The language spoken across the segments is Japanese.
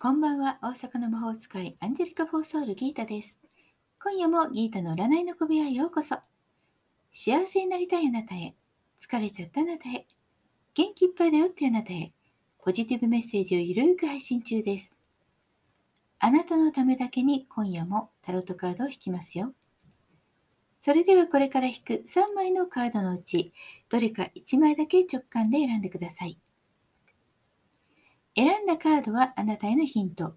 こんばんは、大阪の魔法使い、アンジェリカ・フォーソール・ギータです。今夜もギータの占いの小部屋へようこそ。幸せになりたいあなたへ、疲れちゃったあなたへ、元気いっぱいだよってあなたへ、ポジティブメッセージをゆるく配信中です。あなたのためだけに今夜もタロットカードを引きますよ。それではこれから引く3枚のカードのうち、どれか1枚だけ直感で選んでください。選んだカードはあなたへのヒント。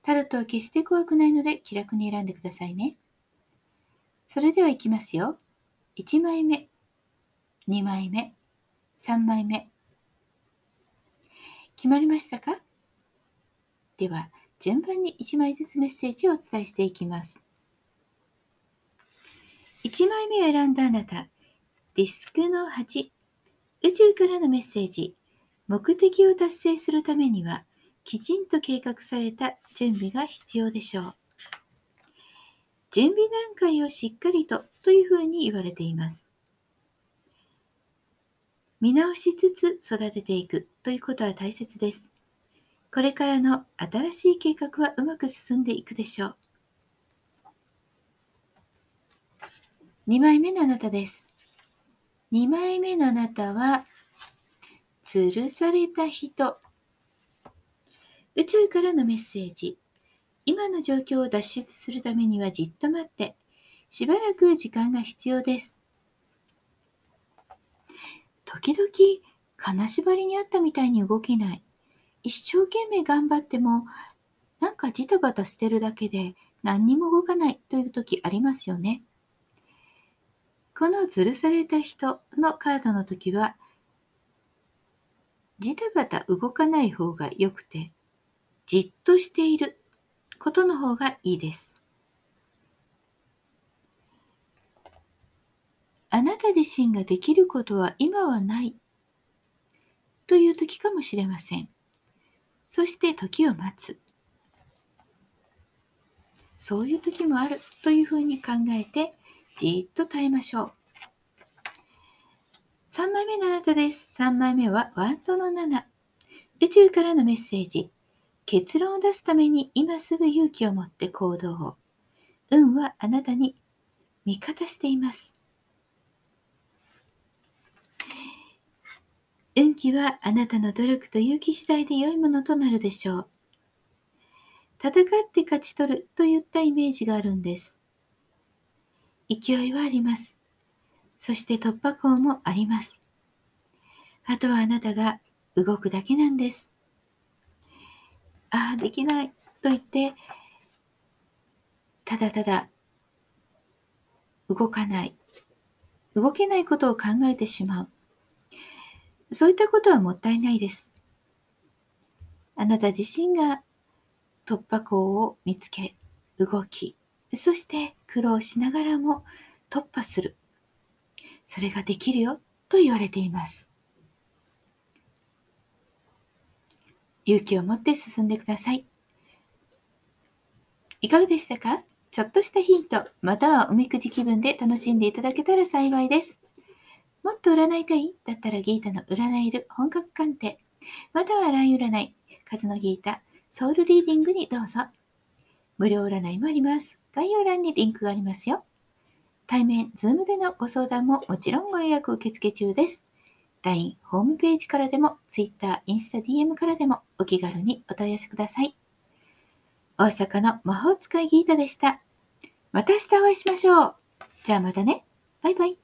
タロットは決して怖くないので気楽に選んでくださいね。それではいきますよ。1枚目、2枚目、3枚目。決まりましたか？では、順番に1枚ずつメッセージをお伝えしていきます。1枚目を選んだあなた、ディスクの8、宇宙からのメッセージ。目的を達成するためには、きちんと計画された準備が必要でしょう。準備段階をしっかりとというふうに言われています。見直しつつ育てていくということは大切です。これからの新しい計画はうまく進んでいくでしょう。2枚目のあなたです。2枚目のあなたは、吊るされた人。宇宙からのメッセージ。今の状況を脱出するためにはじっと待って、しばらく時間が必要です。時々、金縛りにあったみたいに動けない。一生懸命頑張っても、なんかジタバタしてるだけで何にも動かないという時ありますよね。この吊るされた人のカードの時は、ジタバタ動かない方が良くて、じっとしていることの方がいいです。あなた自身ができることは今はないという時かもしれません。そして時を待つ。そういう時もあるというふうに考えて、じっと耐えましょう。3枚目のあなたです。3枚目はワンドの7。宇宙からのメッセージ。結論を出すために今すぐ勇気を持って行動を。運はあなたに味方しています。運気はあなたの努力と勇気次第で良いものとなるでしょう。戦って勝ち取るといったイメージがあるんです。勢いはあります。そして突破口もあります。あとはあなたが動くだけなんです。ああ、できないと言って、ただただ動かない。動けないことを考えてしまう。そういったことはもったいないです。あなた自身が突破口を見つけ、動き、そして苦労しながらも突破する。それができるよと言われています。勇気を持って進んでください。いかがでしたか？ちょっとしたヒント、またはおみくじ気分で楽しんでいただけたら幸いです。もっと占いたいだったらギータの占える本格鑑定、または LINE 占い、数のギータ、ソウルリーディングにどうぞ。無料占いもあります。概要欄にリンクがありますよ。対面、ズームでのご相談ももちろんご予約受付中です。LINE、ホームページからでも、Twitter、インスタ DM からでもお気軽にお問い合わせください。大阪の魔法使いギータでした。また明日お会いしましょう。じゃあまたね。バイバイ。